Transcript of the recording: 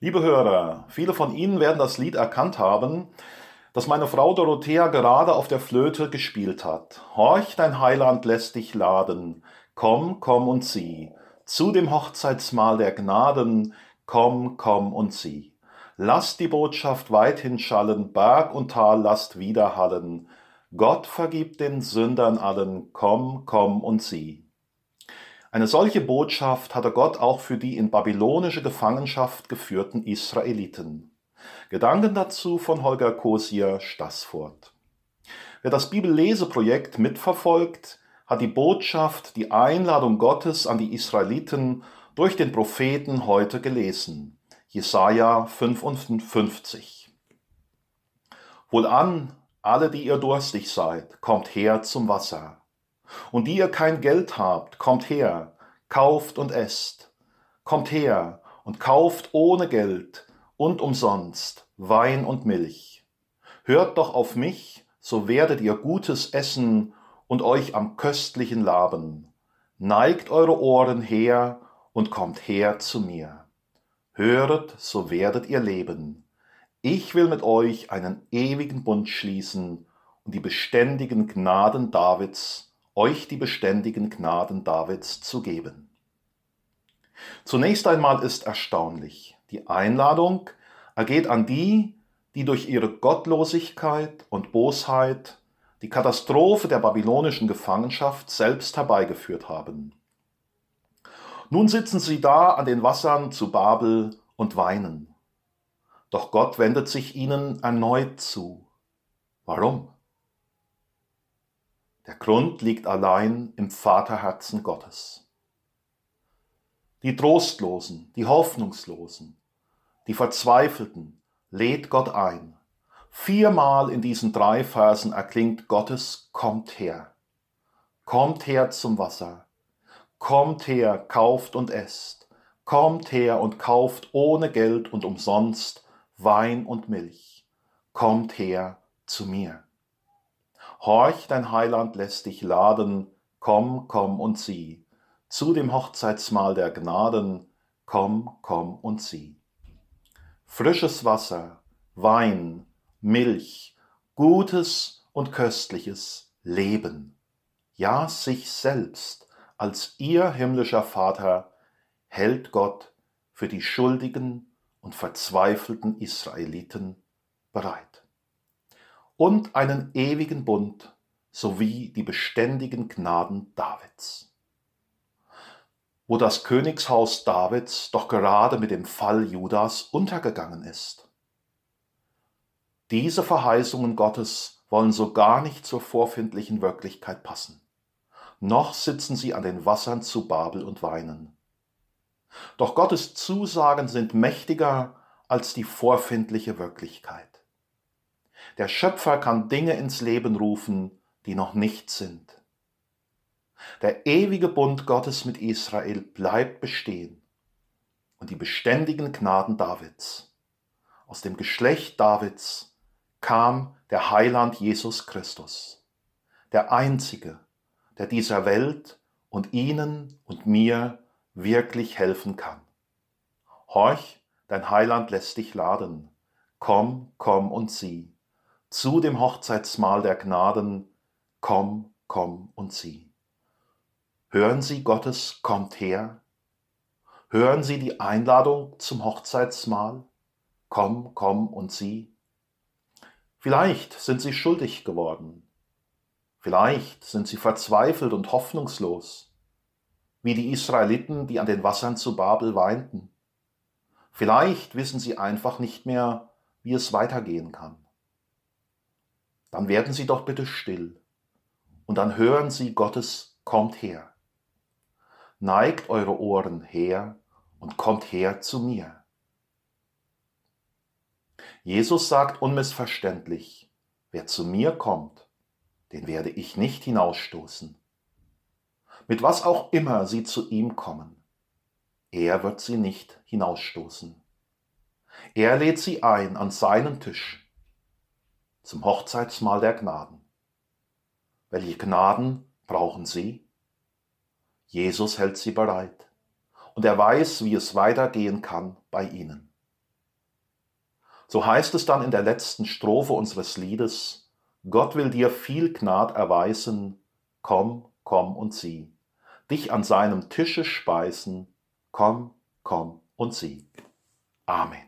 Liebe Hörer, viele von Ihnen werden das Lied erkannt haben, das meine Frau Dorothea gerade auf der Flöte gespielt hat. Horch, dein Heiland lässt dich laden, komm, komm und sieh, zu dem Hochzeitsmahl der Gnaden, komm, komm und sieh. Lasst die Botschaft weithin schallen, Berg und Tal lasst widerhallen, Gott vergibt den Sündern allen, komm, komm und sieh. Eine solche Botschaft hatte Gott auch für die in babylonische Gefangenschaft geführten Israeliten. Gedanken dazu von Holger Kosier Stassfurt. Wer das Bibelleseprojekt mitverfolgt, hat die Botschaft, die Einladung Gottes an die Israeliten durch den Propheten heute gelesen. Jesaja 55. Wohlan, alle, die ihr durstig seid, kommt her zum Wasser. Und die ihr kein Geld habt, kommt her, kauft und esst. Kommt her und kauft ohne Geld und umsonst Wein und Milch. Hört doch auf mich, so werdet ihr Gutes essen und euch am köstlichen laben. Neigt eure Ohren her und kommt her zu mir. Höret, so werdet ihr leben. Ich will mit euch einen ewigen Bund schließen und die beständigen Gnaden Davids euch die beständigen Gnaden Davids zu geben. Zunächst einmal ist erstaunlich, die Einladung ergeht an die, die durch ihre Gottlosigkeit und Bosheit die Katastrophe der babylonischen Gefangenschaft selbst herbeigeführt haben. Nun sitzen sie da an den Wassern zu Babel und weinen. Doch Gott wendet sich ihnen erneut zu. Warum? Der Grund liegt allein im Vaterherzen Gottes. Die Trostlosen, die Hoffnungslosen, die Verzweifelten lädt Gott ein. Viermal in diesen drei Versen erklingt Gottes Kommt her. Kommt her zum Wasser. Kommt her, kauft und esst. Kommt her und kauft ohne Geld und umsonst Wein und Milch. Kommt her zu mir. Horch, dein Heiland lässt dich laden, komm, komm und sieh. Zu dem Hochzeitsmahl der Gnaden, komm, komm und sieh. Frisches Wasser, Wein, Milch, gutes und köstliches Leben. Ja, sich selbst als ihr himmlischer Vater hält Gott für die schuldigen und verzweifelten Israeliten bereit und einen ewigen Bund sowie die beständigen Gnaden Davids. Wo das Königshaus Davids doch gerade mit dem Fall Judas untergegangen ist. Diese Verheißungen Gottes wollen so gar nicht zur vorfindlichen Wirklichkeit passen. Noch sitzen sie an den Wassern zu Babel und weinen. Doch Gottes Zusagen sind mächtiger als die vorfindliche Wirklichkeit. Der Schöpfer kann Dinge ins Leben rufen, die noch nicht sind. Der ewige Bund Gottes mit Israel bleibt bestehen und die beständigen Gnaden Davids. Aus dem Geschlecht Davids kam der Heiland Jesus Christus, der Einzige, der dieser Welt und Ihnen und mir wirklich helfen kann. Horch, dein Heiland lässt dich laden. Komm, komm und sieh zu dem Hochzeitsmahl der Gnaden, komm, komm und sieh. Hören Sie Gottes Kommt her? Hören Sie die Einladung zum Hochzeitsmahl? Komm, komm und sieh. Vielleicht sind Sie schuldig geworden. Vielleicht sind Sie verzweifelt und hoffnungslos, wie die Israeliten, die an den Wassern zu Babel weinten. Vielleicht wissen Sie einfach nicht mehr, wie es weitergehen kann dann werden Sie doch bitte still und dann hören Sie Gottes Kommt her. Neigt eure Ohren her und kommt her zu mir. Jesus sagt unmissverständlich, wer zu mir kommt, den werde ich nicht hinausstoßen. Mit was auch immer sie zu ihm kommen, er wird sie nicht hinausstoßen. Er lädt sie ein an seinen Tisch zum Hochzeitsmahl der Gnaden. Welche Gnaden brauchen Sie? Jesus hält sie bereit und er weiß, wie es weitergehen kann bei Ihnen. So heißt es dann in der letzten Strophe unseres Liedes, Gott will dir viel Gnad erweisen, komm, komm und sieh. Dich an seinem Tische speisen, komm, komm und sieh. Amen.